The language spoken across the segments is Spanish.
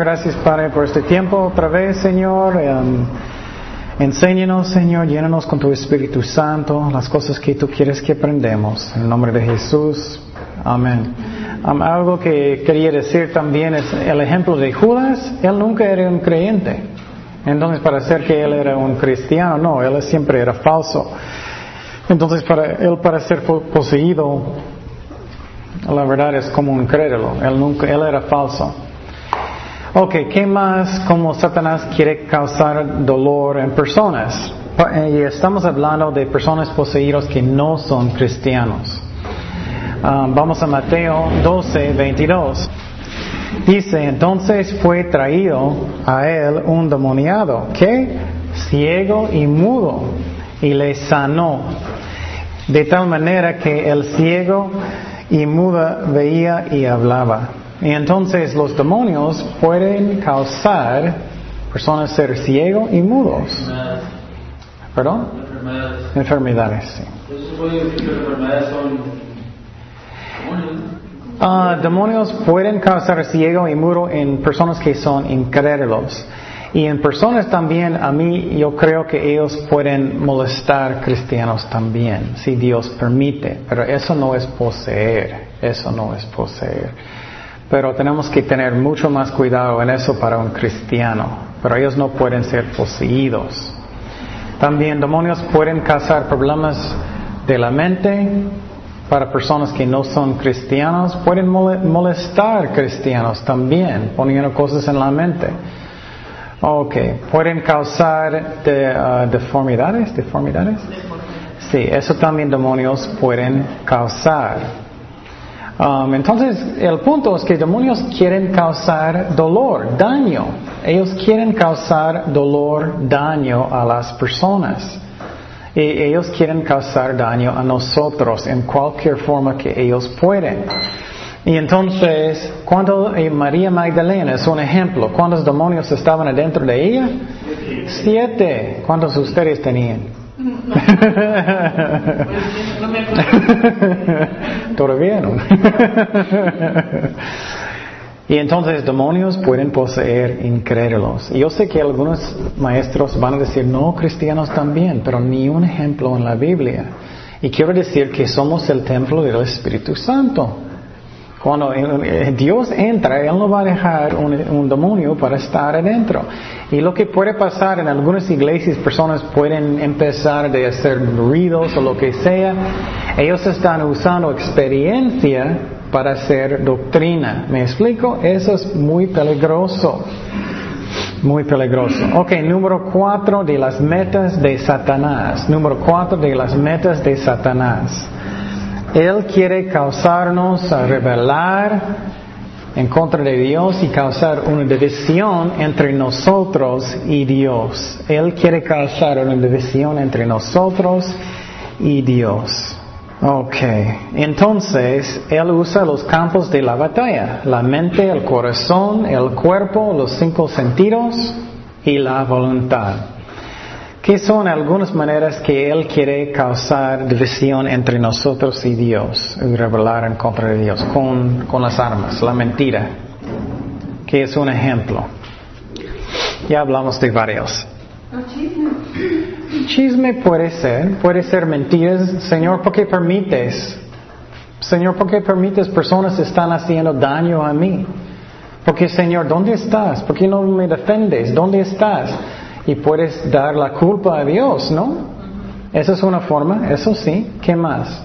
Gracias Padre por este tiempo otra vez, Señor. Um, enséñanos, Señor, llénanos con tu Espíritu Santo, las cosas que tú quieres que aprendamos. En el nombre de Jesús. Amén. Algo que quería decir también es el ejemplo de Judas. Él nunca era un creyente. Entonces, para ser que él era un cristiano, no, él siempre era falso. Entonces, para él, para ser poseído, la verdad es como un crédito. Él nunca, él era falso. Ok, ¿qué más como Satanás quiere causar dolor en personas? Y estamos hablando de personas poseídas que no son cristianos. Ah, vamos a Mateo 12, 22. Dice, entonces fue traído a él un demoniado, que ciego y mudo, y le sanó, de tal manera que el ciego y muda veía y hablaba. Y entonces los demonios pueden causar personas ser ciegos y mudos. ¿Perdón? Enfermedades. Enfermedades, sí. enfermedades son Uh, demonios pueden causar ciego y mudo en personas que son incrédulos. Y en personas también, a mí yo creo que ellos pueden molestar cristianos también, si Dios permite. Pero eso no es poseer, eso no es poseer. Pero tenemos que tener mucho más cuidado en eso para un cristiano. Pero ellos no pueden ser poseídos. También demonios pueden causar problemas de la mente, para personas que no son cristianos, pueden molestar cristianos también, poniendo cosas en la mente. Ok, pueden causar de, uh, deformidades, deformidades. Sí, eso también demonios pueden causar. Um, entonces, el punto es que demonios quieren causar dolor, daño. Ellos quieren causar dolor, daño a las personas. Y ellos quieren causar daño a nosotros en cualquier forma que ellos pueden. Y entonces, cuando eh, María Magdalena es un ejemplo, ¿cuántos demonios estaban adentro de ella? Siete. ¿Cuántos ustedes tenían? Todavía no. Y entonces demonios pueden poseer incrédulos. Yo sé que algunos maestros van a decir, no, cristianos también, pero ni un ejemplo en la Biblia. Y quiero decir que somos el templo del Espíritu Santo. Cuando Dios entra, Él no va a dejar un, demonio para estar adentro. Y lo que puede pasar en algunas iglesias, personas pueden empezar a hacer ruidos o lo que sea. Ellos están usando experiencia para hacer doctrina. ¿Me explico? Eso es muy peligroso. Muy peligroso. Ok, número cuatro de las metas de Satanás. Número cuatro de las metas de Satanás. Él quiere causarnos a rebelar en contra de Dios y causar una división entre nosotros y Dios. Él quiere causar una división entre nosotros y Dios. Ok, entonces él usa los campos de la batalla, la mente, el corazón, el cuerpo, los cinco sentidos y la voluntad. ¿Qué son algunas maneras que él quiere causar división entre nosotros y Dios y revelar en contra de Dios con, con las armas, la mentira, que es un ejemplo? Ya hablamos de varios. Chisme puede ser, puede ser mentiras. Señor, ¿por qué permites? Señor, ¿por qué permites personas están haciendo daño a mí? Porque Señor, ¿dónde estás? ¿Por qué no me defendes? ¿Dónde estás? Y puedes dar la culpa a Dios, ¿no? Esa es una forma, eso sí. ¿Qué más?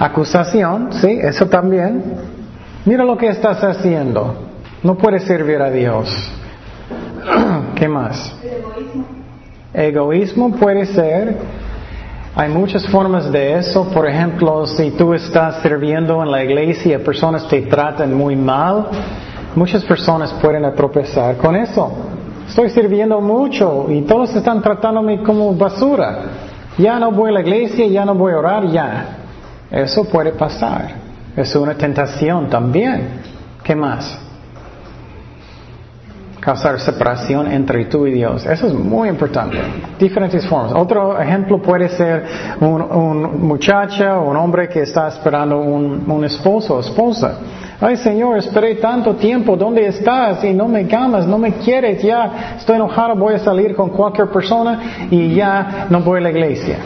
Acusación, sí, eso también. Mira lo que estás haciendo. No puedes servir a Dios. ¿Qué más? Egoísmo puede ser. Hay muchas formas de eso. Por ejemplo, si tú estás sirviendo en la iglesia y personas te tratan muy mal, muchas personas pueden tropezar con eso. Estoy sirviendo mucho y todos están tratándome como basura. Ya no voy a la iglesia, ya no voy a orar, ya. Eso puede pasar. Es una tentación también. ¿Qué más? causar separación entre tú y Dios. Eso es muy importante. Diferentes formas. Otro ejemplo puede ser un, muchacha o un hombre que está esperando un, un esposo o esposa. Ay Señor, esperé tanto tiempo, ¿dónde estás? Y no me llamas, no me quieres, ya estoy enojado, voy a salir con cualquier persona y ya no voy a la iglesia.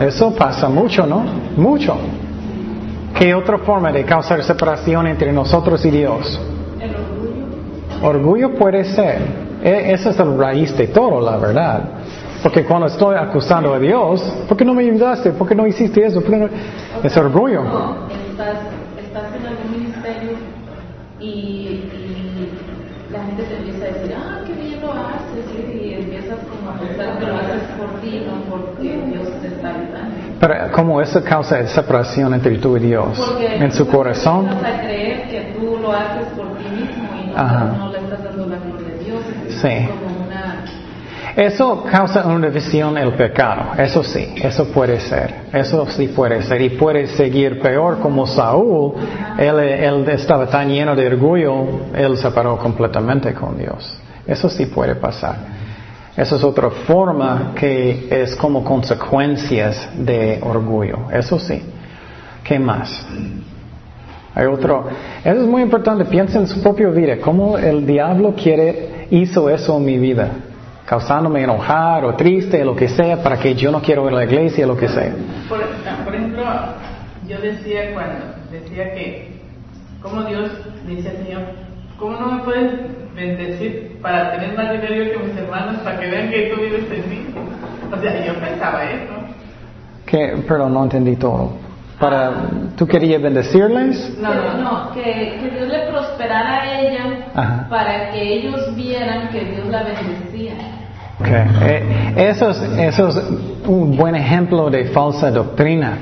Eso pasa mucho, ¿no? Mucho. ¿Qué otra forma de causar separación entre nosotros y Dios? El orgullo. Orgullo puede ser. E- Esa es la raíz de todo, la verdad. Porque cuando estoy acusando a Dios, ¿por qué no me ayudaste? ¿Por qué no hiciste eso? ¿Por qué no? Es orgullo. No, estás, y, y la gente te empieza a decir, ah, qué bien lo haces, y empiezas como a pensar que lo haces por ti, no porque Dios te está ayudando. Pero como eso causa separación entre tú y Dios Porque en su corazón. A creer que tú lo haces por ti mismo y no, no le estás dando la gloria a Dios. Sí. Eso causa una división el pecado. Eso sí, eso puede ser. Eso sí puede ser. Y puede seguir peor como Saúl. Él, estaba tan lleno de orgullo, él se separó completamente con Dios. Eso sí puede pasar. Esa es otra forma que es como consecuencias de orgullo. Eso sí. ¿Qué más? Hay otro. Eso es muy importante. Piensa en su propia vida. ¿Cómo el diablo quiere, hizo eso en mi vida? Causándome enojar o triste, lo que sea, para que yo no quiero ir a la iglesia, lo que sea. Por, ah, por ejemplo, yo decía cuando decía que, como Dios dice al Señor, ¿cómo no me puedes bendecir para tener más dinero que mis hermanos, para que vean que tú vives en mí? O sea, yo pensaba eso. Que, perdón, no entendí todo. Para, ¿Tú querías bendecirles? No, no, no, que, que Dios le prosperara a ella Ajá. para que ellos vieran que Dios la bendecía. Okay. Eh, eso, es, eso es un buen ejemplo de falsa doctrina.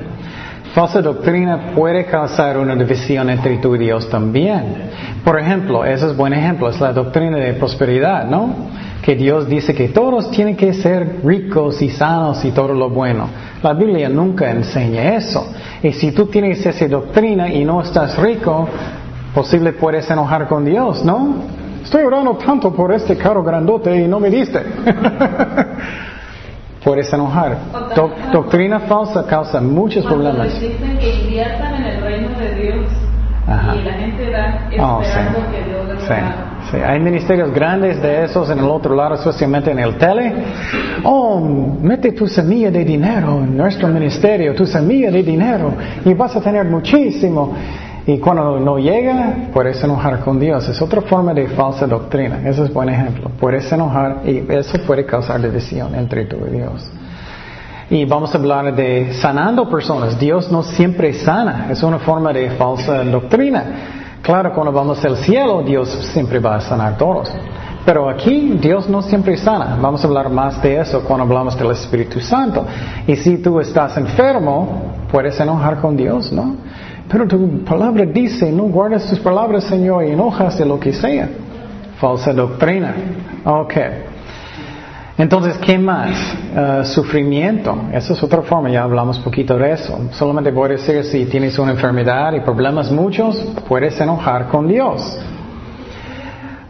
Falsa doctrina puede causar una división entre tú y Dios también. Por ejemplo, eso es buen ejemplo, es la doctrina de prosperidad, ¿no? Que Dios dice que todos tienen que ser ricos y sanos y todo lo bueno. La Biblia nunca enseña eso. Y si tú tienes esa doctrina y no estás rico, posible puedes enojar con Dios, ¿no? Estoy orando tanto por este carro grandote y no me diste. puedes enojar. Doc- doctrina falsa causa muchos Cuando problemas. les dicen que inviertan en el reino de Dios Ajá. y la gente da Oh, esperando sí. que Dios les Sí, sí. Hay ministerios grandes de esos en el otro lado, especialmente en el tele. Oh, mete tu semilla de dinero en nuestro ministerio, tu semilla de dinero, y vas a tener muchísimo. Y cuando no llega, puedes enojar con Dios. Es otra forma de falsa doctrina. Ese es buen ejemplo. Puedes enojar y eso puede causar división entre tú y Dios. Y vamos a hablar de sanando personas. Dios no siempre sana. Es una forma de falsa doctrina. Claro, cuando vamos al cielo, Dios siempre va a sanar a todos. Pero aquí Dios no siempre sana. Vamos a hablar más de eso cuando hablamos del Espíritu Santo. Y si tú estás enfermo, puedes enojar con Dios, ¿no? Pero tu palabra dice, no guardas tus palabras, Señor, y enojas de lo que sea. Falsa doctrina. Ok. Entonces, ¿qué más? Eh, sufrimiento. Esa es otra forma, ya hablamos poquito de eso. Solamente voy a decir, si tienes una enfermedad y problemas muchos, puedes enojar con Dios.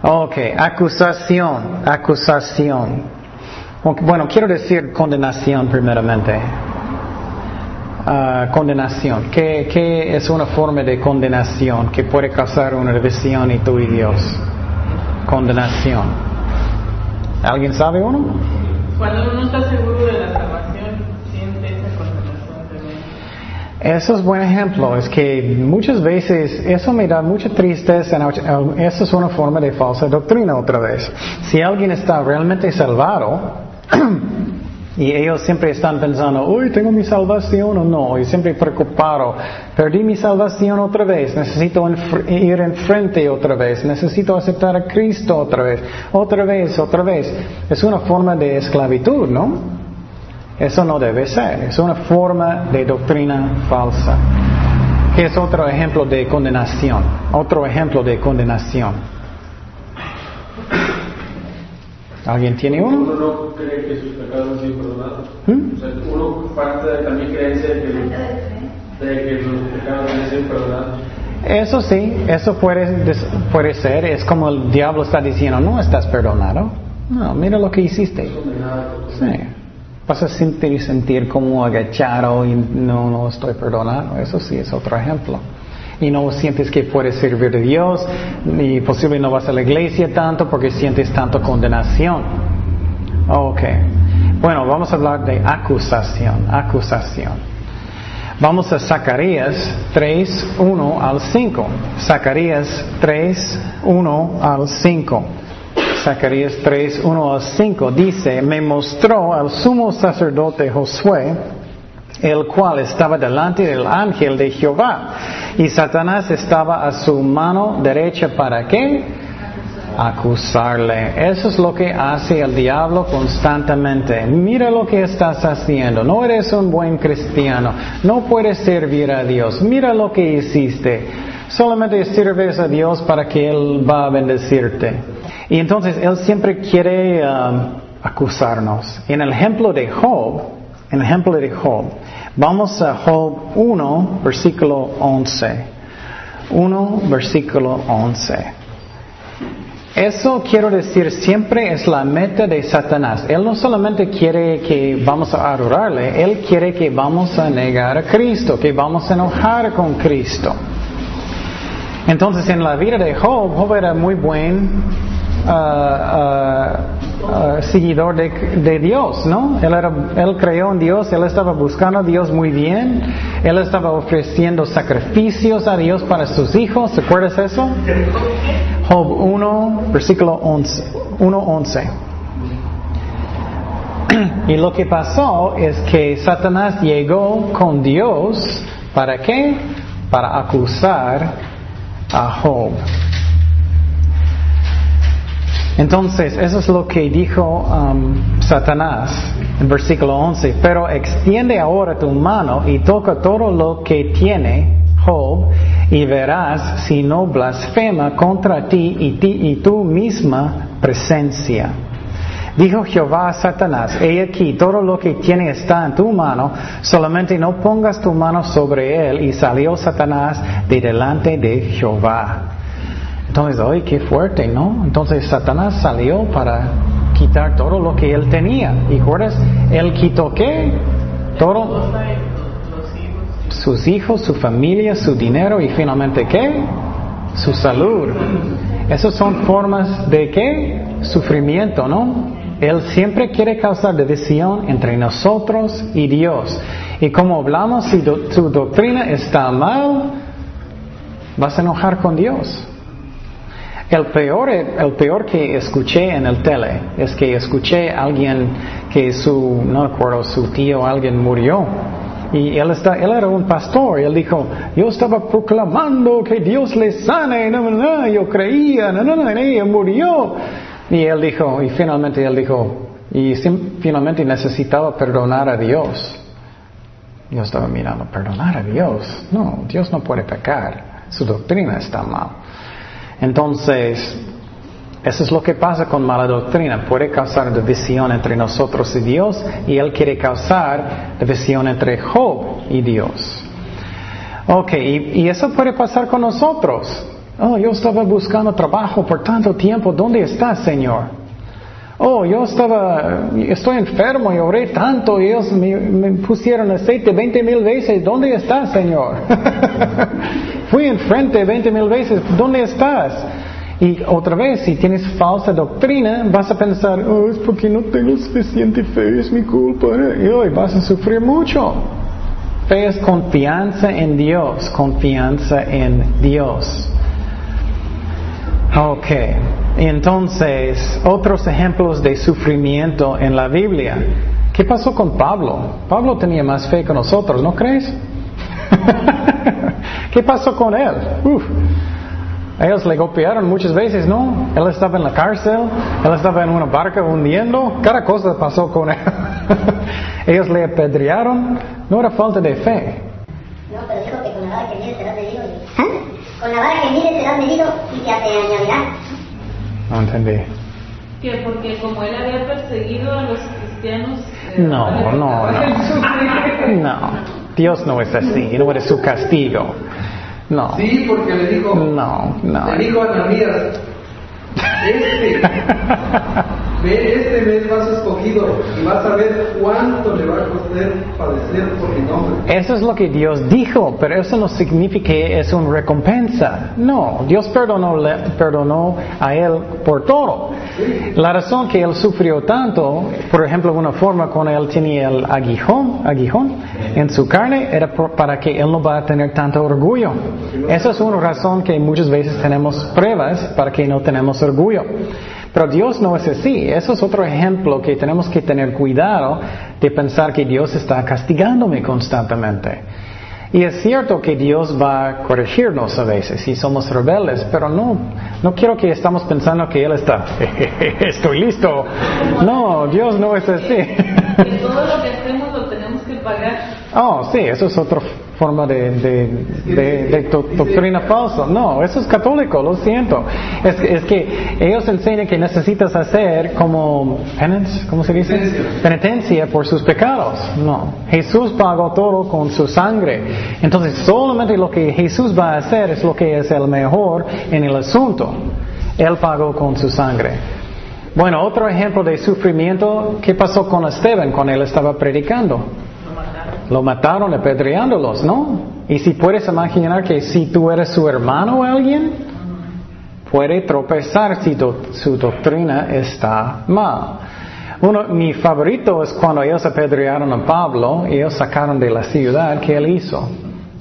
Ok, acusación, acusación. Bueno, quiero decir condenación primeramente. Ah, condenación. ¿Qué, ¿Qué es una forma de condenación que puede causar una división y tú y Dios? Condenación. ¿Alguien sabe uno? Cuando uno no está seguro de la salvación, siente esa condenación también. Eso es buen ejemplo. Es que muchas veces eso me da mucha tristeza. Eso es una forma de falsa doctrina otra vez. Si alguien está realmente salvado y ellos siempre están pensando, uy, tengo mi salvación o no, y siempre preocupado, perdí mi salvación otra vez, necesito ir enfrente otra vez, necesito aceptar a Cristo otra vez, otra vez, otra vez. Es una forma de esclavitud, ¿no? Eso no debe ser, es una forma de doctrina falsa. Que es otro ejemplo de condenación, otro ejemplo de condenación. ¿Alguien tiene uno? Cree que sus pecados han sido perdonados. ¿Mm? O sea, uno falta también creencia de que, de que sus pecados han sido perdonados. Eso sí, eso puede, puede ser, es como el diablo está diciendo, no estás perdonado. No, mira lo que hiciste. Sí. Vas a sentir, sentir como agachado y no, no estoy perdonado. Eso sí es otro ejemplo. y no sientes que puedes servir a Dios y posiblemente no vas a la iglesia tanto porque sientes tanto condenación. Ok. Bueno, vamos a hablar de acusación, acusación. Vamos a Zacarías 3, 1 al 5. Zacarías 3, 1 al 5. Zacarías 3, 1 al 5 dice, me mostró al sumo sacerdote Josué, el cual estaba delante del ángel de Jehová, y Satanás estaba a su mano derecha para qué? Acusarle. Eso es lo que hace el diablo constantemente. Mira lo que estás haciendo. No eres un buen cristiano. No puedes servir a Dios. Mira lo que hiciste. Solamente sirves a Dios para que Él va a bendecirte. Y entonces Él siempre quiere um, acusarnos. En el ejemplo de Job, en el ejemplo de Job, vamos a Job 1, versículo 11. 1, versículo 11. Eso quiero decir siempre es la meta de Satanás. Él no solamente quiere que vamos a adorarle, él quiere que vamos a negar a Cristo, que vamos a enojar con Cristo. Entonces en la vida de Job, Job era muy buen uh, uh, uh, seguidor de, Dios, ¿no? Él, era, él creyó en Dios, él estaba buscando a Dios muy bien, él estaba ofreciendo sacrificios a Dios para sus hijos, ¿se acuerdas eso? Job 1, versículo 11, 1.11. Y lo que pasó es que Satanás llegó con Dios, ¿para qué? Para acusar a Job. Entonces, eso es lo que dijo um, Satanás en versículo 11. Pero extiende ahora tu mano y toca todo lo que tiene Job y verás si no blasfema contra ti y, ti, y tu misma presencia. Dijo Jehová a Satanás, he aquí, todo lo que tiene está en tu mano, solamente no pongas tu mano sobre él. Y salió Satanás de delante de Jehová. Entonces, ay, qué fuerte, ¿no? Entonces Satanás salió para quitar todo lo que él tenía. ¿Y recuerdas? Él quitó qué? Todo. Sus hijos, su familia, su dinero y finalmente qué? Su salud. Esas son formas de qué? Sufrimiento, ¿no? Él siempre quiere causar división entre nosotros y Dios. Y como hablamos, si tu doctrina está mal, vas a enojar con Dios. El peor, el peor que escuché en el tele es que escuché a alguien que su, no recuerdo, su tío, alguien murió. Y él, está, él era un pastor y él dijo, yo estaba proclamando que Dios le sane, no, no, yo creía, no, no, no, ella murió. Y él dijo, y finalmente él dijo, y finalmente necesitaba perdonar a Dios. Yo estaba mirando, perdonar a Dios. No, Dios no puede pecar. Su doctrina está mal. Entonces, eso es lo que pasa con mala doctrina. Puede causar división entre nosotros y Dios y Él quiere causar división entre Job y Dios. Ok, y, eso puede pasar con nosotros. Oh, yo estaba buscando trabajo por tanto tiempo. ¿Dónde estás, Señor? Oh, yo estaba, estoy enfermo y tanto y ellos me, me pusieron aceite 20 mil veces. ¿Dónde estás, Señor? Fui enfrente 20 mil veces. ¿Dónde estás? Y otra vez, si tienes falsa doctrina, vas a pensar, oh, es porque no tengo suficiente fe, es mi culpa. Y hoy vas a sufrir mucho. Fe es confianza en Dios, confianza en Dios. Ok, entonces, otros ejemplos de sufrimiento en la Biblia. ¿Qué pasó con Pablo? Pablo tenía más fe que nosotros, ¿no crees? ¿Qué pasó con él? Uf. Ellos le golpearon muchas veces, ¿no? Él estaba en la cárcel, él estaba en una barca hundiendo, cada cosa pasó con él. Ellos le apedrearon, no era falta de fe. No, pero dijo que con la vara que será medido. ¿Eh? Con la vara que será medido y te añadirá. No entendí. Que porque como él había perseguido a los cristianos. Eh, no, no, no. No, Dios no es así, no es su castigo. No. Sí, porque le dijo. No, no. Le dijo a Ananías. Este. Ve este mes vas escogido y vas a ver cuánto le va a costar padecer por mi nombre. Eso es lo que Dios dijo, pero eso no significa que es una recompensa. No, Dios perdonó, perdonó a él por todo. La razón que él sufrió tanto, por ejemplo, una forma cuando él tenía el aguijón, aguijón en su carne, era para que él no va a tener tanto orgullo. Esa es una razón que muchas veces tenemos pruebas para que no tenemos orgullo. Pero Dios no es así. Eso es otro ejemplo que tenemos que tener cuidado de pensar que Dios está castigándome constantemente. Y es cierto que Dios va a corregirnos a veces si somos rebeldes, pero no, no quiero que estamos pensando que Él está, estoy listo. No, Dios no es así. pagar. Oh, sí, eso es otra forma de, de, de- de do- doctrina falsa. No, eso es católico, lo siento. Es, que- es que ellos enseñan que necesitas hacer como penance, ¿cómo se dice? Penitencia. Penitencia por sus pecados. No, Jesús pagó todo con su sangre. Entonces, solamente lo que Jesús va a hacer es lo que es el mejor en el asunto. Él pagó con su sangre. Bueno, otro ejemplo de sufrimiento, ¿qué pasó con Esteban cuando él estaba predicando? Lo mataron apedreándolos, ¿no? Y si puedes imaginar que si tú eres su hermano o alguien, puede tropezar si su doctrina está mal. Uno, mi favorito es cuando ellos apedrearon a Pablo y ellos sacaron de la ciudad, ¿qué él hizo?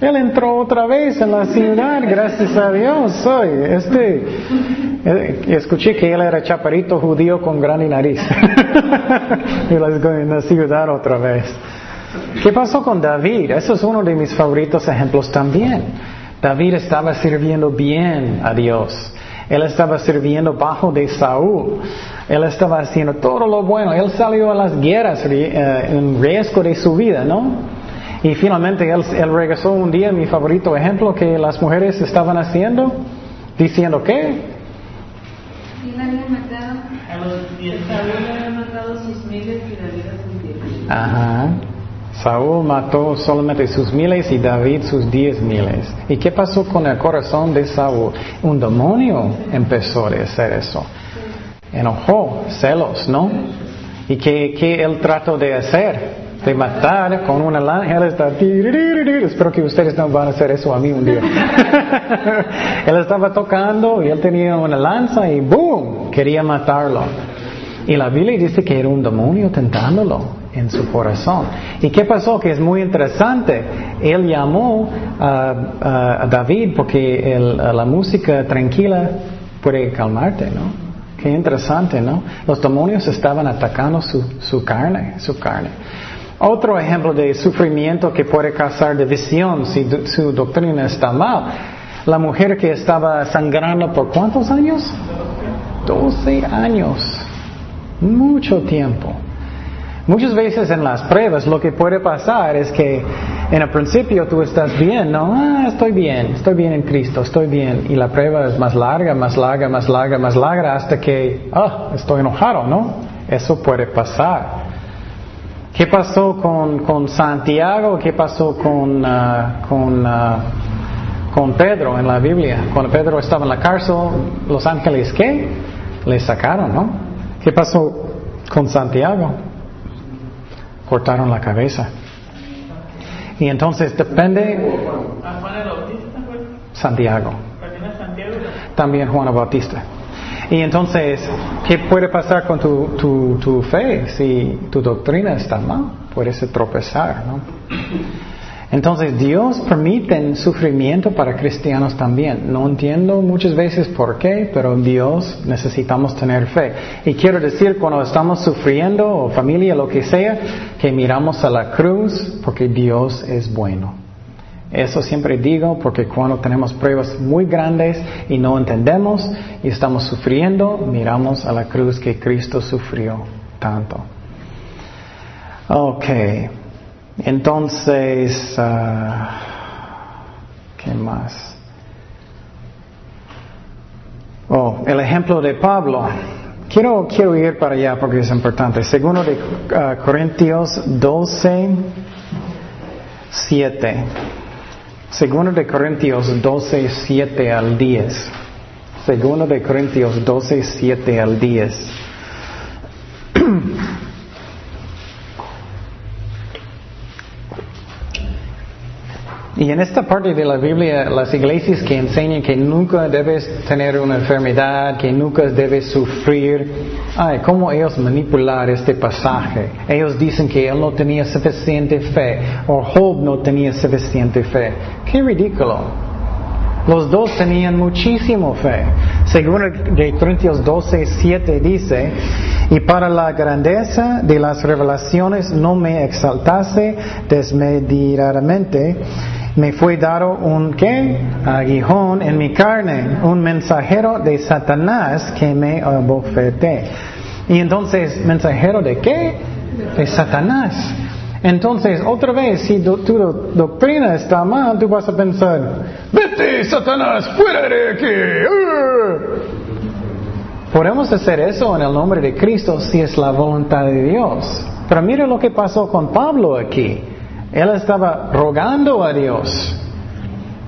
Él entró otra vez en la ciudad, gracias a Dios. Soy, este, eh, escuché que él era chaparito judío con gran nariz. y en la ciudad otra vez. ¿Qué pasó con David? Eso es uno de mis favoritos ejemplos también. David estaba sirviendo bien a Dios. Él estaba sirviendo bajo de Saúl. Él estaba haciendo todo lo bueno. Él salió a las guerras eh, en riesgo de su vida, ¿no? Y finalmente él, él regresó un día, mi favorito ejemplo, que las mujeres estaban haciendo, diciendo que ¿Quién le había matado? A los 10 Saúl le había matado sus miles y David a sus diez. Ajá. Saúl mató solamente sus miles y David sus diez miles. ¿Y qué pasó con el corazón de Saúl? Un demonio empezó a hacer eso. Enojó, celos, ¿no? ¿Y qué, qué él trató de hacer? De matar con una lanza. Él está... Espero que ustedes no van a hacer eso a mí un día. él estaba tocando y él tenía una lanza y ¡boom! Quería matarlo. Y la Biblia dice que era un demonio tentándolo en su corazón. ¿Y qué pasó? Que es muy interesante. Él llamó a, David porque la música tranquila puede calmarte, ¿no? Qué interesante, ¿no? Los demonios estaban atacando su, carne, su carne. Otro ejemplo de sufrimiento que puede causar división si su doctrina está mal. La mujer que estaba sangrando por cuántos años? 12 años. Mucho tiempo. Muchas veces en las pruebas lo que puede pasar es que en el principio tú estás bien, ¿no? Ah, estoy bien, estoy bien en Cristo, estoy bien. Y la prueba es más larga, más larga, más larga, más larga hasta que, ah, estoy enojado, ¿no? Eso puede pasar. ¿Qué pasó con, con Santiago? ¿Qué pasó con, ah, con, ah, con Pedro en la Biblia? Cuando Pedro estaba en la cárcel, los ángeles, ¿qué? Le sacaron, ¿no? ¿Qué pasó con Santiago? Cortaron la cabeza. Y entonces depende. Santiago, También Juan Bautista. Y entonces, ¿qué puede pasar con tu, tu, tu fe si tu doctrina está mal? Puedes tropezar, ¿no? Entonces, Dios permite sufrimiento para cristianos también. No entiendo muchas veces por qué, pero Dios necesitamos tener fe. Y quiero decir, cuando estamos sufriendo, o familia, lo que sea, que miramos a la cruz porque Dios es bueno. Eso siempre digo porque cuando tenemos pruebas muy grandes y no entendemos y estamos sufriendo, miramos a la cruz que Cristo sufrió tanto. Ok, entonces, ah, ¿qué más? Oh, el ejemplo de Pablo. Quiero, quiero ir para allá porque es importante. Segundo de ah, Corintios 12, 7. Segundo de Corintios 12, 7 al 10. Segundo de Corintios 12, 7 al 10. Y en esta parte de la Biblia, las iglesias que enseñan que nunca debes tener una enfermedad, que nunca debes sufrir, ay, cómo ellos manipular este pasaje. Ellos dicen que él no tenía suficiente fe, o Job no tenía suficiente fe. Qué ridículo. Los dos tenían muchísimo fe. Según de Corintios 12, 7 dice, y para la grandeza de las revelaciones no me exaltase desmedidamente, me fue dado un qué? Aguijón en mi carne, un mensajero de Satanás que me abofeté. Y entonces, ¿mensajero de qué? De Satanás. Entonces, otra vez, si tu, doctrina está mal, tú vas a pensar, vete, Satanás, fuera de aquí. Podemos hacer eso en el nombre de Cristo si es la voluntad de Dios. Pero mire lo que pasó con Pablo aquí. Él estaba rogando a Dios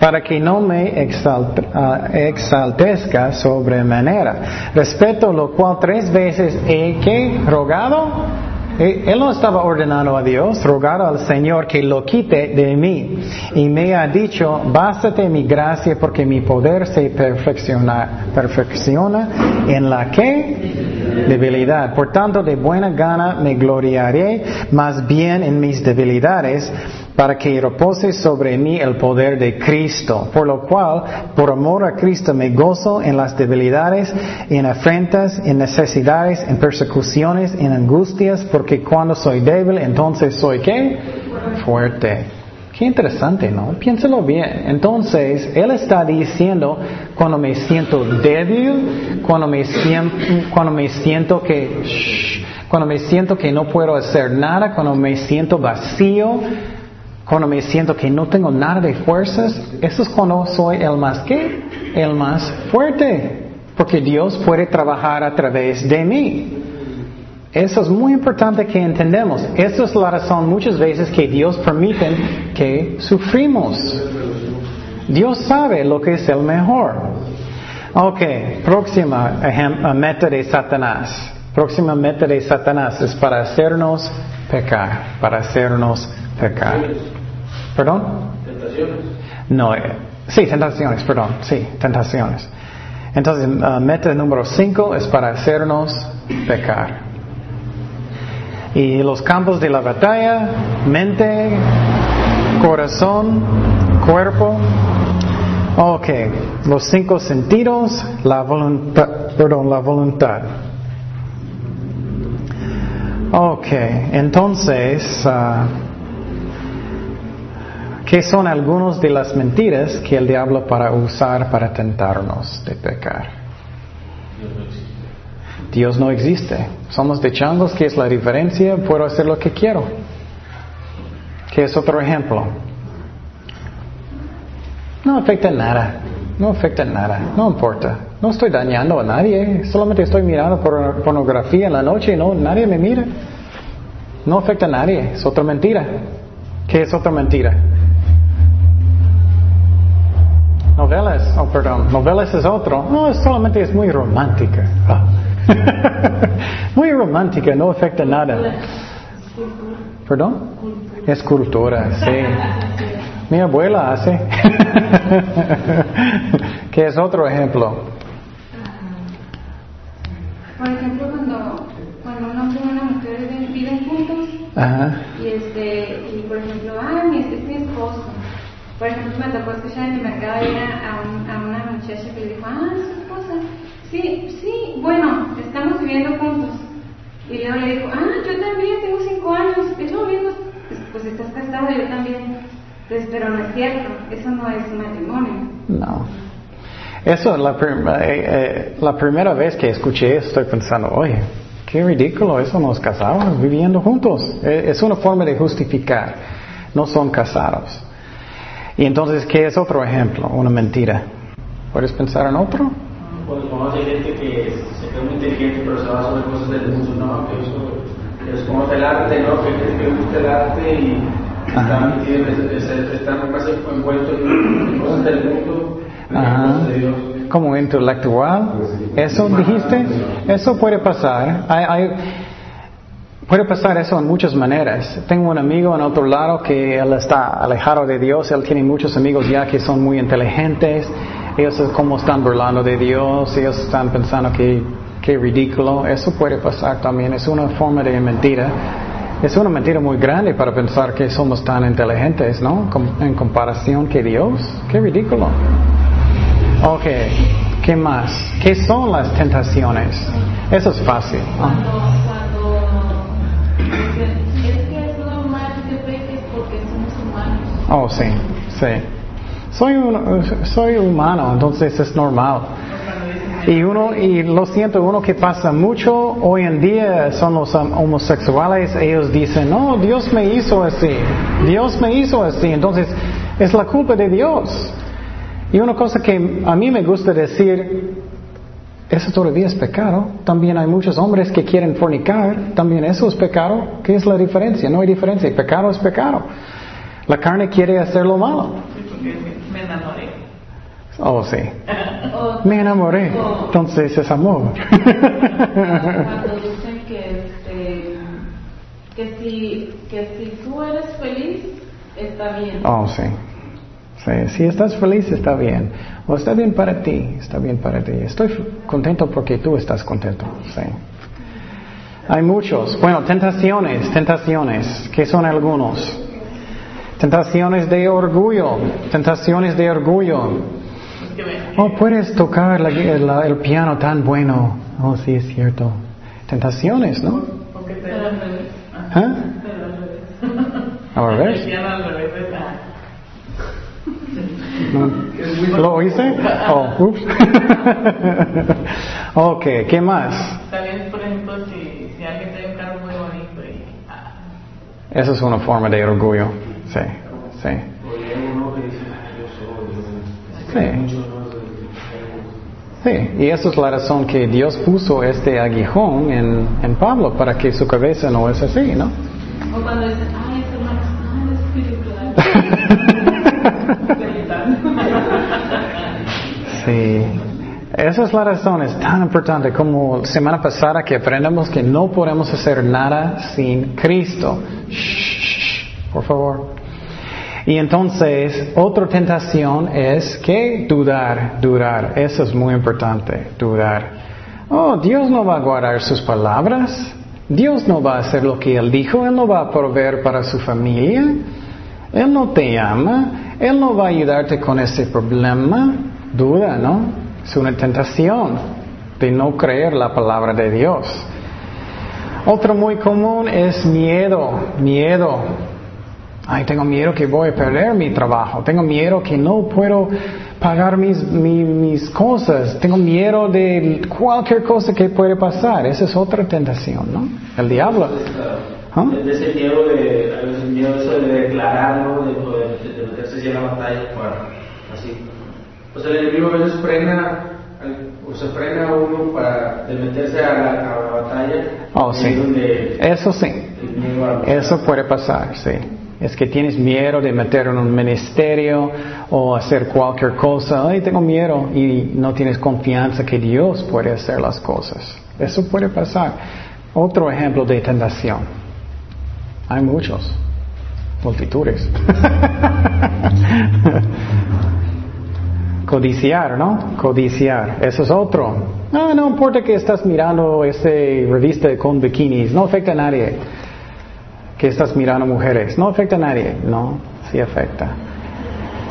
para que no me exaltezca sobremanera. Respeto lo cual tres veces he que rogado. Él no estaba ordenando a Dios, rogado al Señor que lo quite de mí. Y me ha dicho, bástate mi gracia porque mi poder se perfecciona, perfecciona en la que debilidad. Por tanto, de buena gana me gloriaré más bien en mis debilidades para que repose sobre mí el poder de Cristo. Por lo cual, por amor a Cristo, me gozo en las debilidades, en afrentas, en necesidades, en persecuciones, en angustias, porque cuando soy débil, entonces soy qué? Fuerte. Qué interesante, ¿no? Piénselo bien. Entonces, Él está diciendo, cuando me siento débil, cuando me siento, cuando me siento que, cuando me siento que no puedo hacer nada, cuando me siento vacío, cuando me siento que no tengo nada de fuerzas, eso es cuando soy el más qué, el más fuerte, porque Dios puede trabajar a través de mí. Eso es muy importante que entendamos. Esa es la razón muchas veces que Dios permite que sufrimos. Dios sabe lo que es el mejor. Ok, próxima meta de Satanás. Próxima meta de Satanás es para hacernos pecar, para hacernos pecar. ¿Perdón? Tentaciones. No, eh, sí, tentaciones, perdón, sí, tentaciones. Entonces, uh, meta número 5 es para hacernos pecar. Y los campos de la batalla, mente, corazón, cuerpo. Ok, los cinco sentidos, la voluntad, perdón, la voluntad. Ok, entonces, uh, ¿Qué son algunas de las mentiras que el diablo para usar para tentarnos de pecar? Dios no existe. Somos de changos, ¿qué es la diferencia? Puedo hacer lo que quiero. ¿Qué es otro ejemplo? No afecta nada. No afecta nada. No importa. No estoy dañando a nadie. Solamente estoy mirando por pornografía en la noche y no, nadie me mira. No afecta a nadie. Es otra mentira. ¿Qué es otra mentira? Novelas, oh perdón, novelas es otro. No, solamente es muy romántica. Ah. muy romántica, no afecta nada. ¿Perdón? Escultura, sí. Mi abuela hace. ¿Qué es otro ejemplo? Por ejemplo, cuando, cuando un hombre y una mujer viven juntos Ajá. y este y por ejemplo, ah, mi, este es mi esposo. Por ejemplo, me tocó escuchar en el mercado a, un, a una muchacha que le dijo, ah, es su esposa. Sí, sí, bueno, estamos viviendo juntos. Y luego le dijo, ah, yo también tengo cinco años. Y luego mismo, pues, pues estás casado, yo también. Pues, pero no es cierto, eso no es matrimonio. No. Eso, la, prim eh, eh, la primera vez que escuché eso, estoy pensando, oye, qué ridículo, eso nos casamos viviendo juntos. Eh, es una forma de justificar. No son casados. Y entonces, ¿qué es otro ejemplo? Una mentira. ¿Puedes pensar en otro? Cuando conoce gente que se cree muy inteligente pero se va sobre cosas del mundo, no, que eso que desconoce el arte, ¿no? Que cree que gusta el arte y están, están casi envueltos en cosas del mundo, en cosas de Dios. Como intelectual. ¿Eso dijiste? Eso puede pasar. Hay, hay- Puede pasar eso en muchas maneras. Tengo un amigo en otro lado que él está alejado de Dios, él tiene muchos amigos ya que son muy inteligentes, ellos como están burlando de Dios, ellos están pensando que, que ridículo, eso puede pasar también, es una forma de mentira. Es una mentira muy grande para pensar que somos tan inteligentes, ¿no? En comparación que Dios. Qué ridículo. Ok, ¿qué más? ¿Qué son las tentaciones? Eso es fácil. Cuando, Oh, sí, sí. Soy, un, soy humano, entonces es normal. Y uno, y lo siento, uno que pasa mucho hoy en día son los homosexuales, ellos dicen, no, Dios me hizo así, Dios me hizo así, entonces es la culpa de Dios. Y una cosa que a mí me gusta decir, eso todavía es pecado. También hay muchos hombres que quieren fornicar, también eso es pecado. ¿Qué es la diferencia? No hay diferencia, pecado es pecado. La carne quiere hacer lo malo. Me enamoré. Oh, sí. Me enamoré. o- Entonces es amor. Cuando dicen que, este, que, si, que si tú eres feliz, está bien. Oh, sí. Sí, si estás feliz, está bien. O está bien para ti, está bien para ti. Estoy contento porque tú estás contento. Sí. Hay muchos. Bueno, tentaciones, tentaciones. ¿Qué son algunos? Tentaciones de orgullo, tentaciones de orgullo. Oh, puedes tocar la- la- el piano tan bueno. Oh, sí, es cierto. Tentaciones, ¿no? ¿Ah? Al revés. ¿Lo hice? Oh, ups. ok, ¿qué más? También, por ejemplo, si, alguien un carro muy bonito Eso es una forma de orgullo. Sí, sí. Dice, "Ah, yo soy, Sí. Sí, y esa es la razón que Dios puso este aguijón en, en Pablo, para que su cabeza no es así, ¿no? O cuando dicen, ay, es espiritual. Sí. Esa es la razón, es tan importante como semana pasada que aprendemos que no podemos hacer nada sin Cristo. Shh, por favor. Y entonces, otra tentación es que dudar, dudar. Eso es muy importante, dudar. Oh, Dios no va a guardar sus palabras. Dios no va a hacer lo que Él dijo. Él no va a proveer para su familia. Él no te ama. Él no va a ayudarte con ese problema. Duda, ¿no? Es una tentación de no creer la palabra de Dios. Otro muy común es miedo, miedo. Ay, tengo miedo que voy a perder mi trabajo. Tengo miedo que no puedo pagar mis, mi- mis cosas. Tengo miedo de cualquier cosa que puede pasar. Esa es otra tentación, ¿no? El diablo. ¿Ah? De ese miedo de, a veces miedo eso de declararlo, de, poder- de meterse así en la batalla, para, así. O sea, el enemigo a veces frena, o se frena a uno para de meterse a la, a la batalla. Oh, sí. donde Eso sí. Eso puede pasar, sí. Es que tienes miedo de meter en un ministerio o hacer cualquier cosa. Ay, tengo miedo y no tienes confianza que Dios puede hacer las cosas. Eso puede pasar. Otro ejemplo de tentación. Hay muchos. Multitudes. Codiciar, ¿no? Codiciar. Eso es otro. Ah, no importa que estás mirando esa revista con bikinis. No afecta a nadie que estás mirando mujeres. No afecta a nadie, no, sí afecta.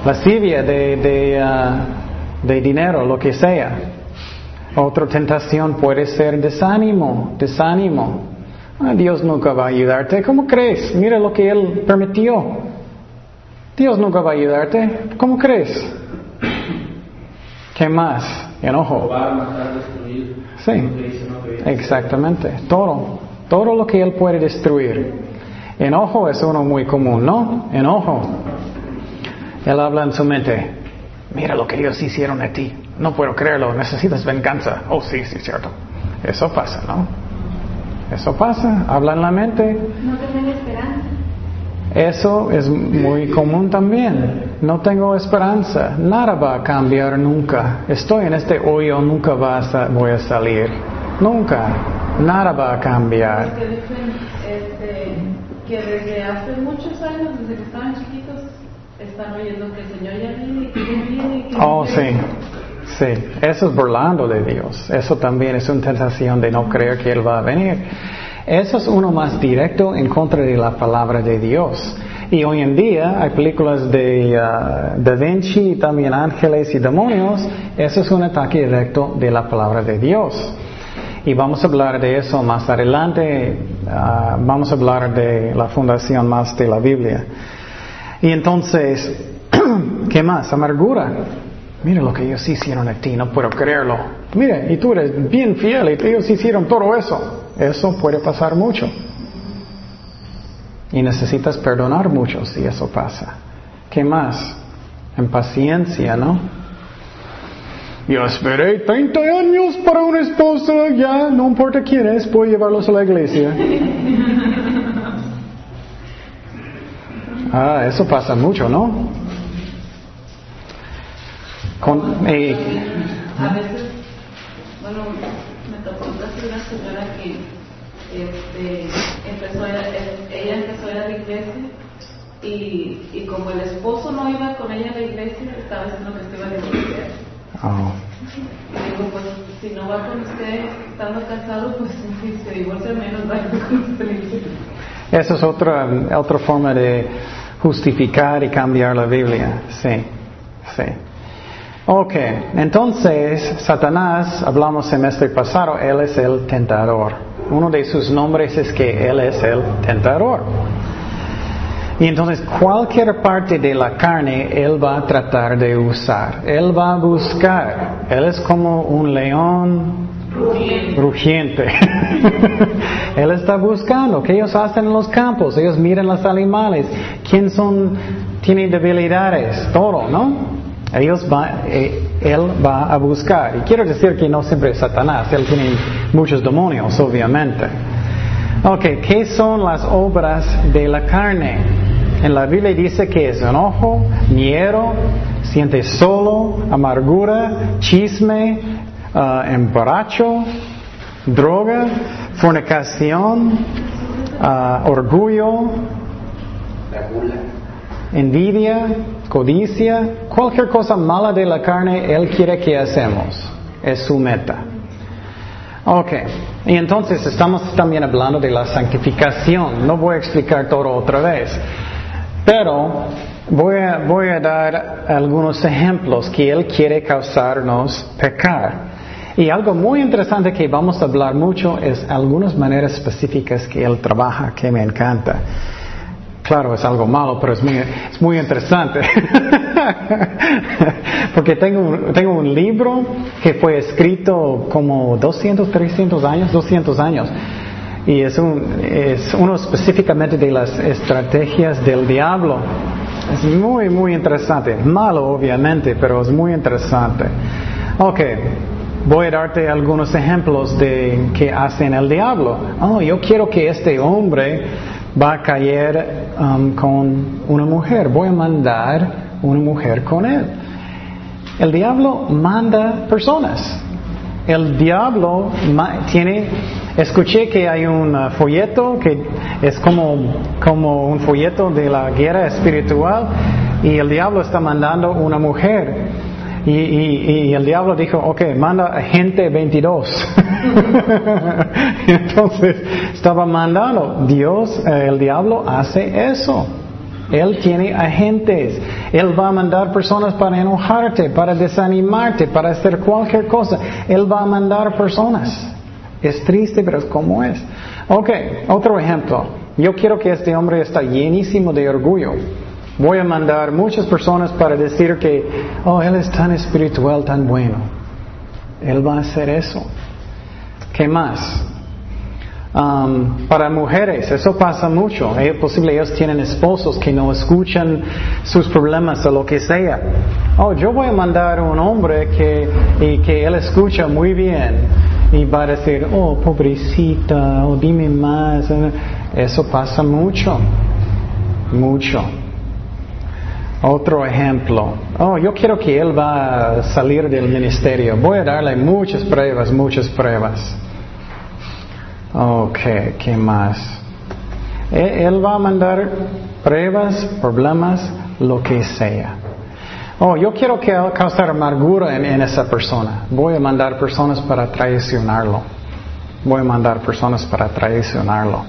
Lascivia de, de, ah, de dinero, lo que sea. Otra tentación puede ser desánimo, desánimo. Ah, Dios nunca va a ayudarte. ¿Cómo crees? Mira lo que Él permitió. Dios nunca va a ayudarte. ¿Cómo crees? ¿Qué más? Enojo. Sí. Exactamente, todo, todo lo que Él puede destruir. Enojo es uno muy común, ¿no? Enojo. Él habla en su mente, mira lo que ellos hicieron a ti, no puedo creerlo, necesitas venganza. Oh, sí, sí, cierto. Eso pasa, ¿no? Eso pasa, habla en la mente. No tener esperanza. Eso es muy común también. No tengo esperanza. Nada va a cambiar nunca. Estoy en este hoyo, nunca va a voy a salir. Nunca. Nada va a cambiar. Que desde hace muchos años, desde que estaban chiquitos, están oyendo que el Señor ya viene, que ya viene, que Oh, sí. Sí, eso es burlando de Dios. Eso también es una tentación de no creer que Él va a venir. Eso es uno más directo en contra de la palabra de Dios. Y hoy en día hay películas de ah, Da Vinci y también ángeles y demonios. Eso es un ataque directo de la palabra de Dios. Y vamos a hablar de eso más adelante. Ah, vamos a hablar de la fundación más de la Biblia. Y entonces, ¿qué más? Amargura. Mira lo que ellos hicieron a ti, no puedo creerlo. Mira, y tú eres bien fiel y ellos hicieron todo eso. Eso puede pasar mucho. Y necesitas perdonar mucho si eso pasa. ¿Qué más? En paciencia, ¿no? Yo esperé 30 años para una esposa, ya, no importa quién es, voy a llevarlos a la iglesia. Ah, eso pasa mucho, ¿no? Con, eh, A veces, bueno, me tocó una señora que este, empezó a, ella empezó a ir a la iglesia y, y como el esposo no iba con ella a la iglesia, estaba haciendo que se iba a la iglesia. Oh, digo, pues si no va con usted estando casado, pues si se divorcia menos va con usted. Esa es otra, otra forma de justificar y cambiar la Biblia. Sí, sí. Ok, entonces Satanás, hablamos semestre pasado, él es el tentador. Uno de sus nombres es que él es el tentador. Y entonces cualquier parte de la carne él va a tratar de usar. Él va a buscar. Él es como un león rugiente. Él está buscando qué ellos hacen en los campos. Ellos miran los animales. ¿Quién son? Tienen debilidades. Todo, ¿no? Ellos va, eh, él va a buscar. Y quiero decir que no siempre es Satanás. Él tiene muchos demonios, obviamente. Ok, ¿qué son las obras de la carne? En la Biblia dice que es enojo, miedo, siente solo, amargura, chisme, emborracho, droga, fornicación, ah, orgullo, envidia, codicia, cualquier cosa mala de la carne, Él quiere que hacemos. Es su meta. Ok, y entonces estamos también hablando de la santificación. No voy a explicar todo otra vez, pero voy a, voy a dar algunos ejemplos que Él quiere causarnos pecar. Y algo muy interesante que vamos a hablar mucho es algunas maneras específicas que Él trabaja que me encanta. Claro, es algo malo, pero es muy, es muy interesante. Porque tengo, un- tengo un libro que fue escrito como 200, 300 años, 200 años. Y es, un, es uno específicamente de las estrategias del diablo. Es muy, muy interesante. Malo, obviamente, pero es muy interesante. Ok, voy a darte algunos ejemplos de que hacen el diablo. Oh, yo quiero que este hombre va a caer um, con una mujer. Voy a mandar una mujer con él. El diablo manda personas. El diablo tiene, escuché que hay un uh, folleto que es como, como un folleto de la guerra espiritual y el diablo está mandando una mujer. Y, y- y el diablo dijo, ok, manda agente 22. Entonces estaba mandando, Dios, eh, el diablo hace eso. Él tiene agentes. Él va a mandar personas para enojarte, para desanimarte, para hacer cualquier cosa. Él va a mandar personas. Es triste, pero es como es. Ok, otro ejemplo. Yo quiero que este hombre está llenísimo de orgullo. Voy a mandar muchas personas para decir que, oh, él es tan espiritual, tan bueno. Él va a hacer eso. ¿Qué más? Um, para mujeres, eso pasa mucho. Es posible ellos tienen esposos que no escuchan sus problemas o lo que sea. Oh, yo voy a mandar un hombre que, que él escucha muy bien y va a decir, oh, pobrecita, o dime más. Eso pasa mucho, mucho. Otro ejemplo. Oh, yo quiero que él va a salir del ministerio. Voy a darle muchas pruebas, muchas pruebas. Ok, ¿qué más? Él, él va a mandar pruebas, problemas, lo que sea. Oh, yo quiero que causar amargura en, en esa persona. Voy a mandar personas para traicionarlo. Voy a mandar personas para traicionarlo.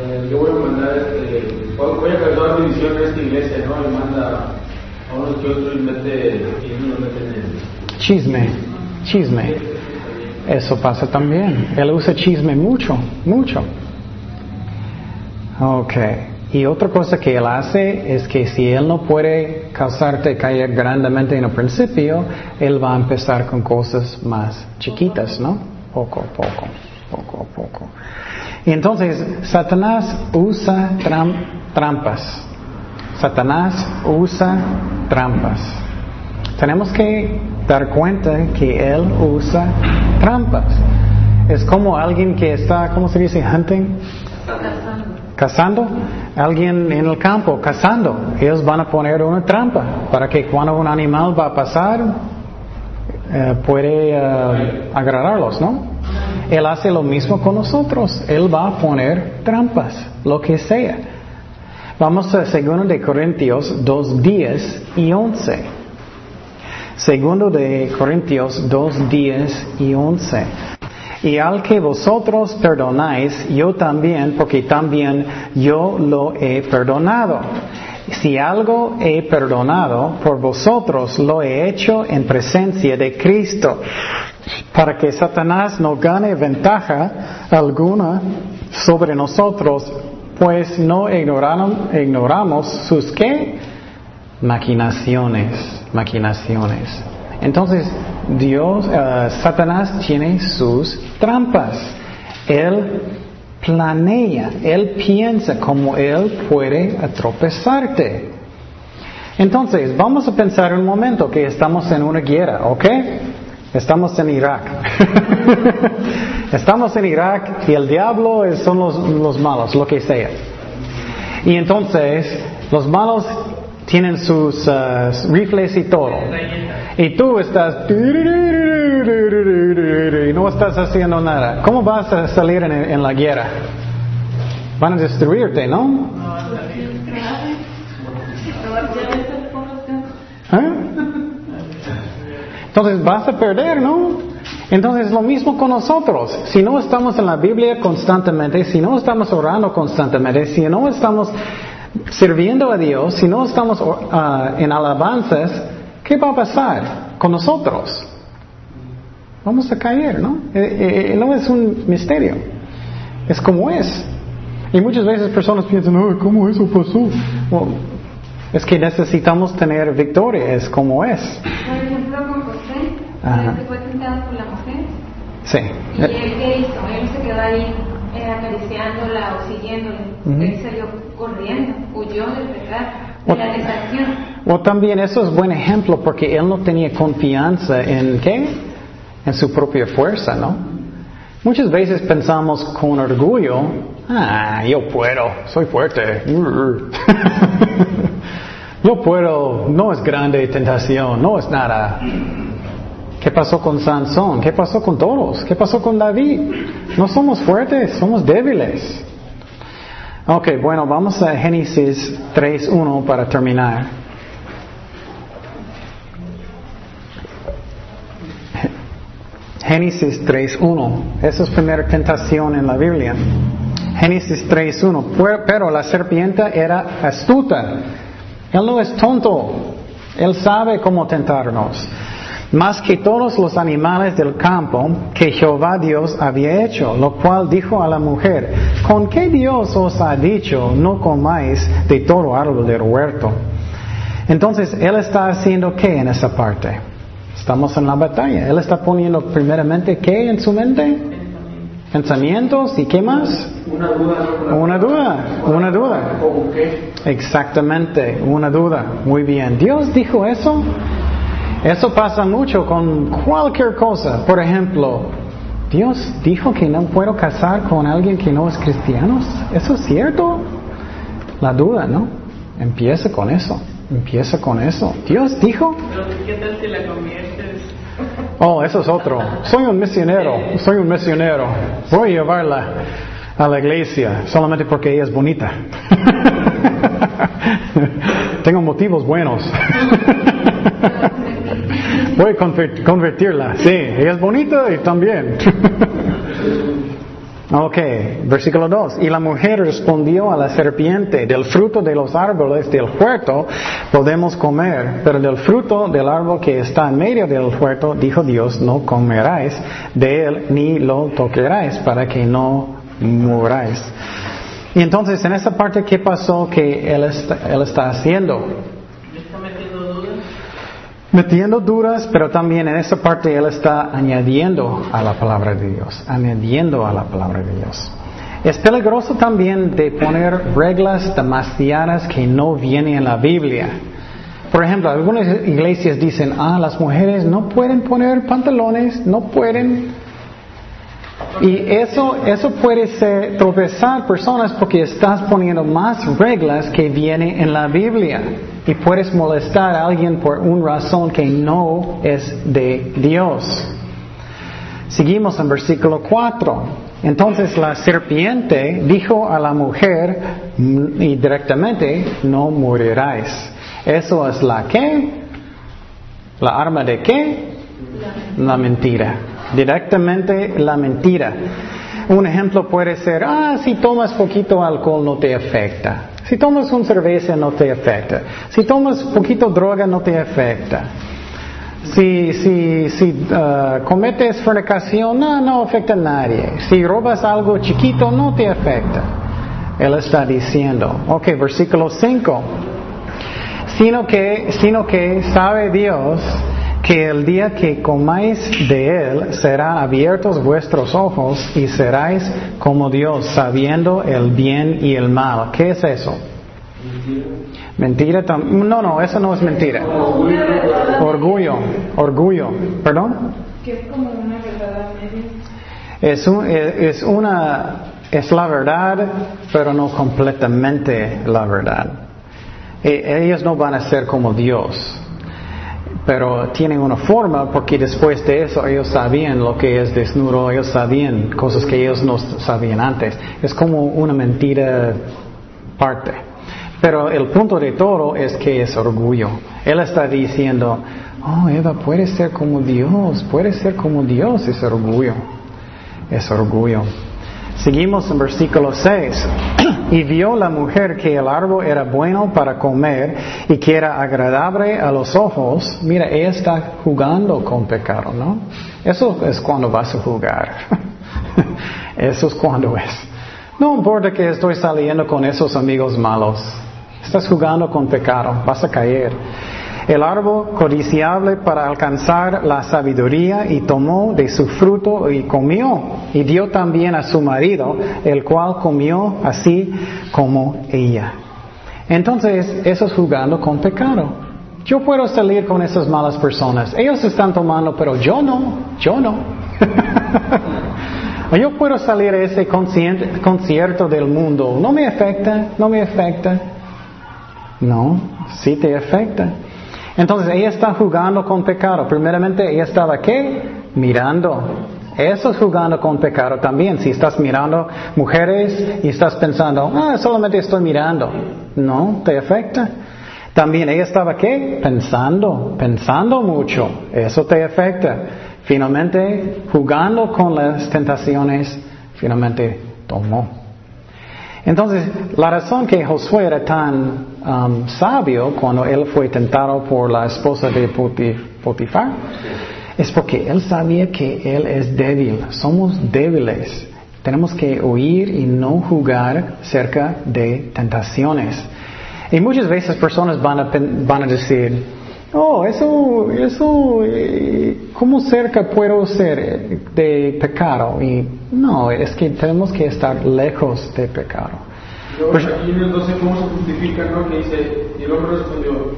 Eh, Yo voy a mandar, este, voy a causar división en esta iglesia, ¿no? Y manda a unos que otros y mete, y unos meten en Chisme, chisme. Eso pasa también. Él usa chisme mucho, mucho. Ok. Y otra cosa que él hace es que si él no puede causarte caer grandemente en el principio, él va a empezar con cosas más chiquitas, ¿no? Poco a poco, poco a poco. Y entonces, Satanás usa tram- trampas. Satanás usa trampas. Tenemos que dar cuenta que él usa trampas. Es como alguien que está, ¿cómo se dice? Hunting. Cazando. Alguien en el campo cazando. Ellos van a poner una trampa para que cuando un animal va a pasar, eh, puede eh, agarrarlos, ¿no? Él hace lo mismo con nosotros. Él va a poner trampas, lo que sea. Vamos a 2 de Corintios 2, 10 y 11. Segundo de Corintios 2, 10 y 11. Y al que vosotros perdonáis, yo también, porque también yo lo he perdonado. Si algo he perdonado, por vosotros lo he hecho en presencia de Cristo, para que Satanás no gane ventaja alguna sobre nosotros, pues no ignoraron- ignoramos sus qué? Maquinaciones, maquinaciones. Entonces, Dios, eh, Satanás tiene sus trampas. Él planea, él piensa cómo él puede tropezarte. Entonces, vamos a pensar un momento que estamos en una guerra, ¿ok? Estamos en Irak. estamos en Irak y el diablo son los, los malos, lo que sea. Y entonces, los malos tienen sus uh, rifles y todo. Y tú estás... Y no estás haciendo nada. ¿Cómo vas a salir en, la guerra? Van a destruirte, ¿no? ¿Eh? Entonces vas a perder, ¿no? Entonces lo mismo con nosotros. Si no estamos en la Biblia constantemente, si no estamos orando constantemente, si no estamos sirviendo a Dios, si no estamos ah, en alabanzas, ¿qué va a pasar con nosotros? Vamos a caer, ¿no? Eh, eh, no es un misterio. Es como es. Y muchas veces personas piensan, "Ay, ¿cómo eso pasó? Well, es que necesitamos tener victoria, es como es. Por ejemplo, con José, se fue tentado por la mujer. Sí. ¿Y él qué hizo? Él se quedó ahí eh, acariciándola o siguiéndole. Ujú. Él salió corriendo, huyó del pecado, de O- la tentación. O también eso es buen ejemplo porque él no tenía confianza en qué? En su propia fuerza, ¿no? Muchas veces pensamos con orgullo, ah, yo puedo, soy fuerte. yo puedo, no es grande tentación, no es nada. ¿Qué pasó con Sansón? ¿Qué pasó con todos? ¿Qué pasó con David? No somos fuertes, somos débiles. Ok, bueno, vamos a Génesis 3.1 para terminar. Génesis 3.1. Esa es primera tentación en la Biblia. Génesis 3.1. Pu- Pero la serpiente era astuta. Él no es tonto. Él sabe cómo tentarnos. Más que todos los animales del campo que Jehová Dios había hecho, lo cual dijo a la mujer, ¿con qué Dios os ha dicho no comáis de todo árbol del huerto? Entonces, Él está haciendo qué en esa parte? Estamos en la batalla. Él está poniendo primeramente qué en su mente? Pensamientos y qué más? Una duda. Una duda, una duda. Exactamente, una duda. Muy bien. ¿Dios dijo eso? Eso pasa mucho con cualquier cosa. Por ejemplo, ¿Dios dijo que no puedo casar con alguien que no es cristiano? ¿Eso es cierto? La duda, ¿no? Empieza con eso. Empieza con eso. ¿Dios dijo? Pero ¿qué tal si la conviertes? Oh, eso es otro. Soy un misionero, soy un misionero. Voy a llevarla. a la iglesia solamente porque ella es bonita. Tengo motivos buenos. Voy a convertirla. Sí, ella es bonita y también. Ok, versículo 2. Y la mujer respondió a la serpiente, del fruto de los árboles del huerto podemos comer, pero del fruto del árbol que está en medio del huerto, dijo Dios, no comeráis de él ni lo toqueráis para que no muráis. Y entonces en esa parte, ¿qué pasó que él él está haciendo? Metiendo dudas, pero también en esa parte Él está añadiendo a la palabra de Dios, añadiendo a la palabra de Dios. Es peligroso también de poner reglas demasiadas que no vienen en la Biblia. Por ejemplo, algunas iglesias dicen, ah, las mujeres no pueden poner pantalones, no pueden. Y eso, eso puede ser tropezar personas porque estás poniendo más reglas que vienen en la Biblia y puedes molestar a alguien por una razón que no es de Dios. Seguimos en versículo 4. Entonces la serpiente dijo a la mujer y directamente, no moriráis. Eso es la qué? La arma de qué? La mentira. Directamente la mentira. Un ejemplo puede ser, ah, si tomas poquito alcohol no te afecta. Si tomas una cerveza no te afecta. Si tomas poquito droga no te afecta. Si, si, si uh, cometes fornicación, no, no afecta a nadie. Si robas algo chiquito, no te afecta. Él está diciendo. Ok, versículo 5. Sino que, sino que sabe Dios que el día que comáis de él serán abiertos vuestros ojos y seráis como Dios, sabiendo el bien y el mal. ¿Qué es eso? Mentira. no, no, eso no es mentira. Orgullo, orgullo. ¿Perdón? Es como una verdad es, un, es una, es la verdad, pero no completamente la verdad. E, ellos no van a ser como Dios pero tienen una forma porque después de eso ellos sabían lo que es desnudo, ellos sabían cosas que ellos no sabían antes. Es como una mentira parte. Pero el punto de todo es que es orgullo. Él está diciendo, oh Eva, puede ser como Dios, puede ser como Dios, es orgullo. Es orgullo. Seguimos en versículo 6. Y vio la mujer que el árbol era bueno para comer y que era agradable a los ojos. Mira, ella está jugando con pecado, ¿no? Eso es cuando vas a jugar. Eso es cuando es. No importa que estoy saliendo con esos amigos malos. Estás jugando con pecado, vas a caer el árbol codiciable para alcanzar la sabiduría y tomó de su fruto y comió y dio también a su marido, el cual comió así como ella. Entonces, eso es jugando con pecado. Yo puedo salir con esas malas personas. Ellos están tomando, pero yo no, yo no. yo puedo salir a ese concierto del mundo. No me afecta, no me afecta. No, sí te afecta. Entonces ella está jugando con pecado. Primeramente ella estaba qué? Mirando. Eso es jugando con pecado también. Si estás mirando mujeres y estás pensando, ah, solamente estoy mirando. No, te afecta. También ella estaba qué? Pensando, pensando mucho. Eso te afecta. Finalmente, jugando con las tentaciones, finalmente tomó. Entonces, la razón que Josué era tan um, sabio cuando él fue tentado por la esposa de Potifar es porque él sabía que él es débil. Somos débiles. Tenemos que huir y no jugar cerca de tentaciones. Y muchas veces personas van a, van a decir, oh, eso, eso, eh, ¿cómo cerca puedo ser de pecado? Y no, es que tenemos que estar lejos de pecado. Pues, aquí en el 12, ¿cómo se justifica, no? Que dice, y el hombre respondió,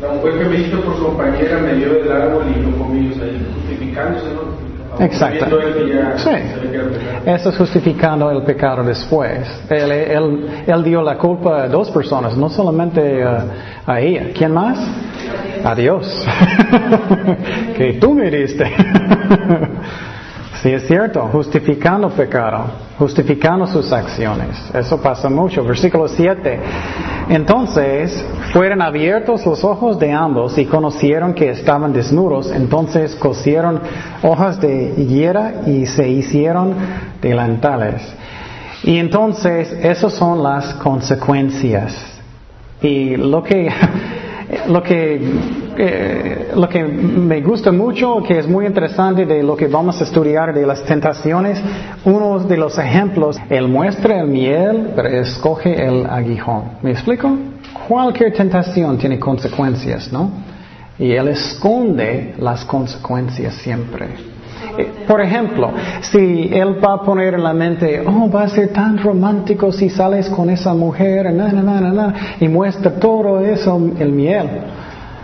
la mujer que me hizo por su compañera me dio del árbol y no comí, o sea, justificándose, ¿no? Exacto. Sí. Eso es justificando el pecado después. Él, él, él, dio la culpa a dos personas, no solamente a ella. ¿Quién más? A Dios. que tú me diste. sí, es cierto, justificando pecado. justificando sus acciones. Eso pasa mucho. Versículo 7. Entonces fueron abiertos los ojos de ambos y conocieron que estaban desnudos. Entonces cosieron hojas de higuera y se hicieron delantales. Y entonces, esas son las consecuencias. Y lo que, lo que, eh, lo que me gusta mucho, que es muy interesante de lo que vamos a estudiar de las tentaciones, uno de los ejemplos, él muestra el miel, pero escoge el aguijón. ¿Me explico? Cualquier tentación tiene consecuencias, ¿no? Y él esconde las consecuencias siempre. Por ejemplo, si él va a poner en la mente, oh, va a ser tan romántico si sales con esa mujer, na, na, na, y muestra todo eso, el miel.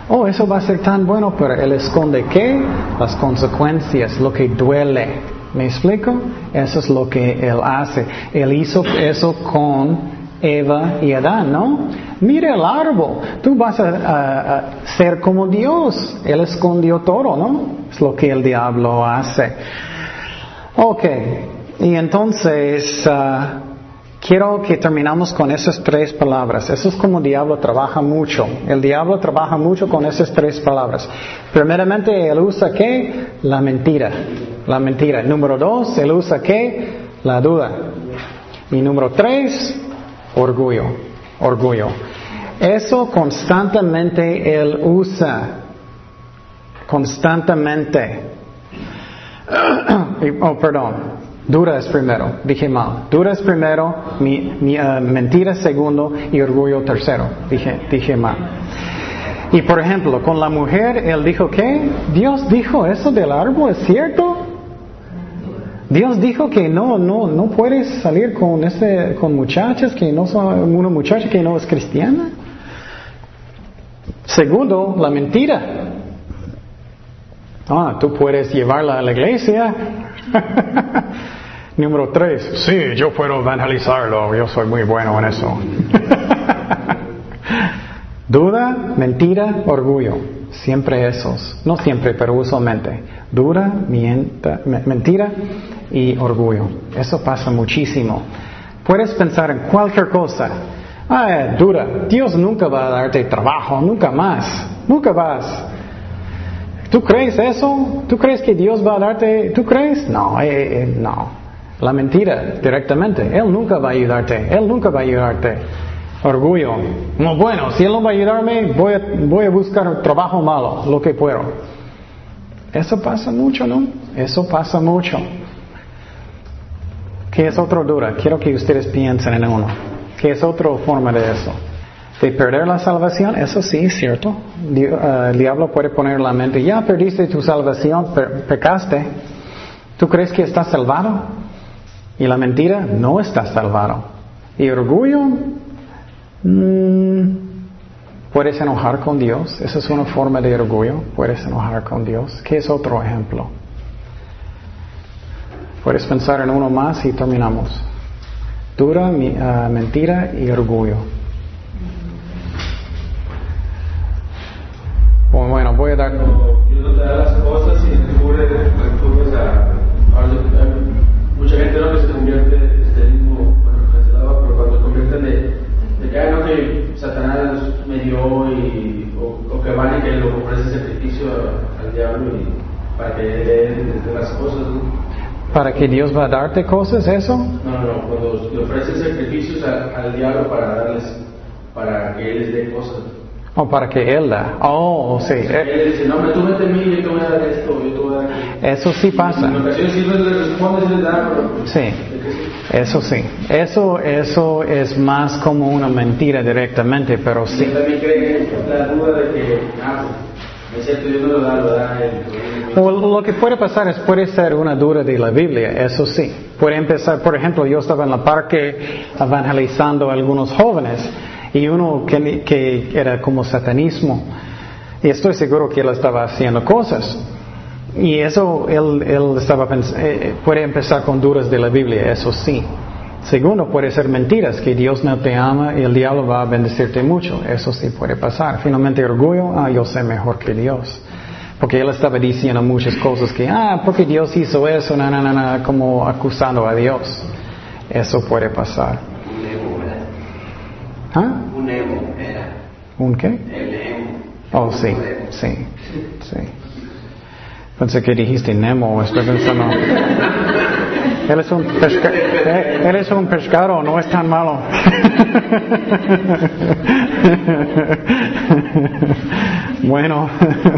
Oh, eso va a ser tan bueno, pero él esconde qué? Las consecuencias, lo que duele. ¿Me explico? Eso es lo que él hace. Él hizo eso con Eva y Adán, ¿no? Mira el árbol, tú vas a, ser como Dios. Él escondió todo, ¿no? Es lo que el diablo hace. Ok, y entonces ah, quiero que terminamos con esas tres palabras. Eso es como el diablo trabaja mucho. El diablo trabaja mucho con esas tres palabras. Primeramente, él usa qué? La mentira. La mentira. Número dos, él usa qué? La duda. Y número tres, orgullo, orgullo. Eso constantemente él usa, constantemente. oh, perdón, dura es primero, dije mal. Dura es primero, mi, mi, uh, mentira segundo y orgullo tercero, dije, dije mal. Y por ejemplo, con la mujer, él dijo que Dios dijo eso del árbol, ¿es cierto? Dios dijo que no, no, no puedes salir con ese, con muchachas que no son una muchacha que no es cristiana. Segundo, la mentira. Ah, tú puedes llevarla a la iglesia. Número tres, sí, yo puedo evangelizarlo, yo soy muy bueno en eso. Duda, mentira, orgullo. Siempre esos. No siempre, pero usualmente. Duda, mienta, mentira y orgullo. Eso pasa muchísimo. Puedes pensar en cualquier cosa. Ah, dura. Dios nunca va a darte trabajo, nunca más. Nunca vas. ¿Tú crees eso? ¿Tú crees que Dios va a darte? ¿Tú crees? No, eh, eh, no. La mentira, directamente. Él nunca va a ayudarte. Él nunca va a ayudarte. Orgullo. No, bueno, si Él no va a ayudarme, voy a, buscar trabajo malo, lo que puedo. Eso pasa mucho, ¿no? Eso pasa mucho. ¿Qué es otra dura? Quiero que ustedes piensen en uno. ¿Qué es otra forma de eso? De perder la salvación, eso sí es cierto. Uh, el diablo puede poner la mente, ya perdiste tu salvación, pecaste. ¿Tú crees que estás salvado? Y la mentira, no estás salvado. Y orgullo, mm, puedes enojar con Dios. Esa es una forma de orgullo. Puedes enojar con Dios. ¿Qué es otro ejemplo? Puedes pensar en uno más y terminamos. Dura, uh, mentira y orgullo. Bueno, voy a dar. Mucha gente no que se convierte este mismo, bueno, pero cuando se convierten de, de que, no, que Satanás me dio y, o, que van y que lo ofrece sacrificio al diablo y para que le las cosas. ¿Para que Dios va a darte cosas, eso? No, no, no. Cuando le ofreces sacrificios al, al diablo para darles, para que Él les dé cosas. O oh, para que Él da. Oh, sí. Él dice, no, tú vete a mí, yo te voy a dar esto, yo te voy a dar Eso sí pasa. En ocasiones sí le respondes y le das, pero... Sí. Eso sí. Eso, eso es más como una mentira directamente, pero sí. Yo también creo la duda de que, ah, es cierto, yo no lo da, lo da él. O lo que puede pasar es, puede ser una duda de la Biblia, eso sí. Puede empezar, por ejemplo, yo estaba en la parque evangelizando a algunos jóvenes y uno que, que era como satanismo. Y estoy seguro que él estaba haciendo cosas. Y eso, él, él estaba eh, puede empezar con dudas de la Biblia, eso sí. Segundo, puede ser mentiras, que Dios no te ama y el diablo va a bendecirte mucho. Eso sí puede pasar. Finalmente, orgullo, ah, yo sé mejor que Dios. Porque él estaba diciendo muchas cosas que, ah, porque Dios hizo eso, na, na, na, como acusando a Dios. eso puede pasar. ¿Ah? Un emo era. ¿Un qué? El emo. Oh, sí, sí, sí. Pensé que dijiste Nemo, estoy pensando. Él es un, pesca eh, él es un pescado, no es tan malo. bueno,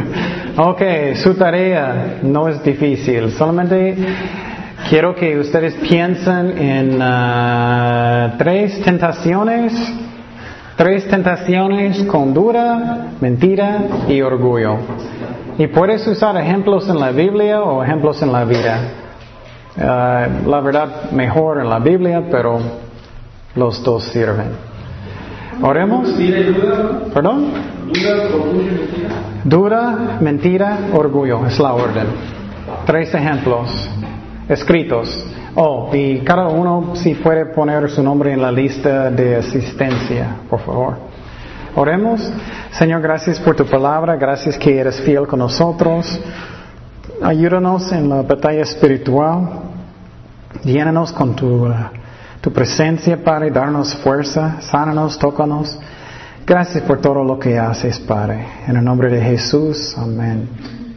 ok, su tarea no es difícil, solamente quiero que ustedes piensen en ah, tres tentaciones, tres tentaciones con duda, mentira y orgullo. Y puedes usar ejemplos en la Biblia o ejemplos en la vida. Ah, la verdad, mejor en la Biblia, pero los dos sirven. Oremos. ¿Perdón? Dura, mentira, orgullo, es la orden. Tres ejemplos escritos. Oh, y cada uno si puede poner su nombre en la lista de asistencia, por favor. Oremos. Señor, gracias por tu palabra, gracias que eres fiel con nosotros. Ayúdanos en la batalla espiritual. Llénanos con tu, uh, tu presencia, Padre, darnos fuerza, sánanos, tócanos. Gracias por todo lo que haces, Padre. En el nombre de Jesús, amén.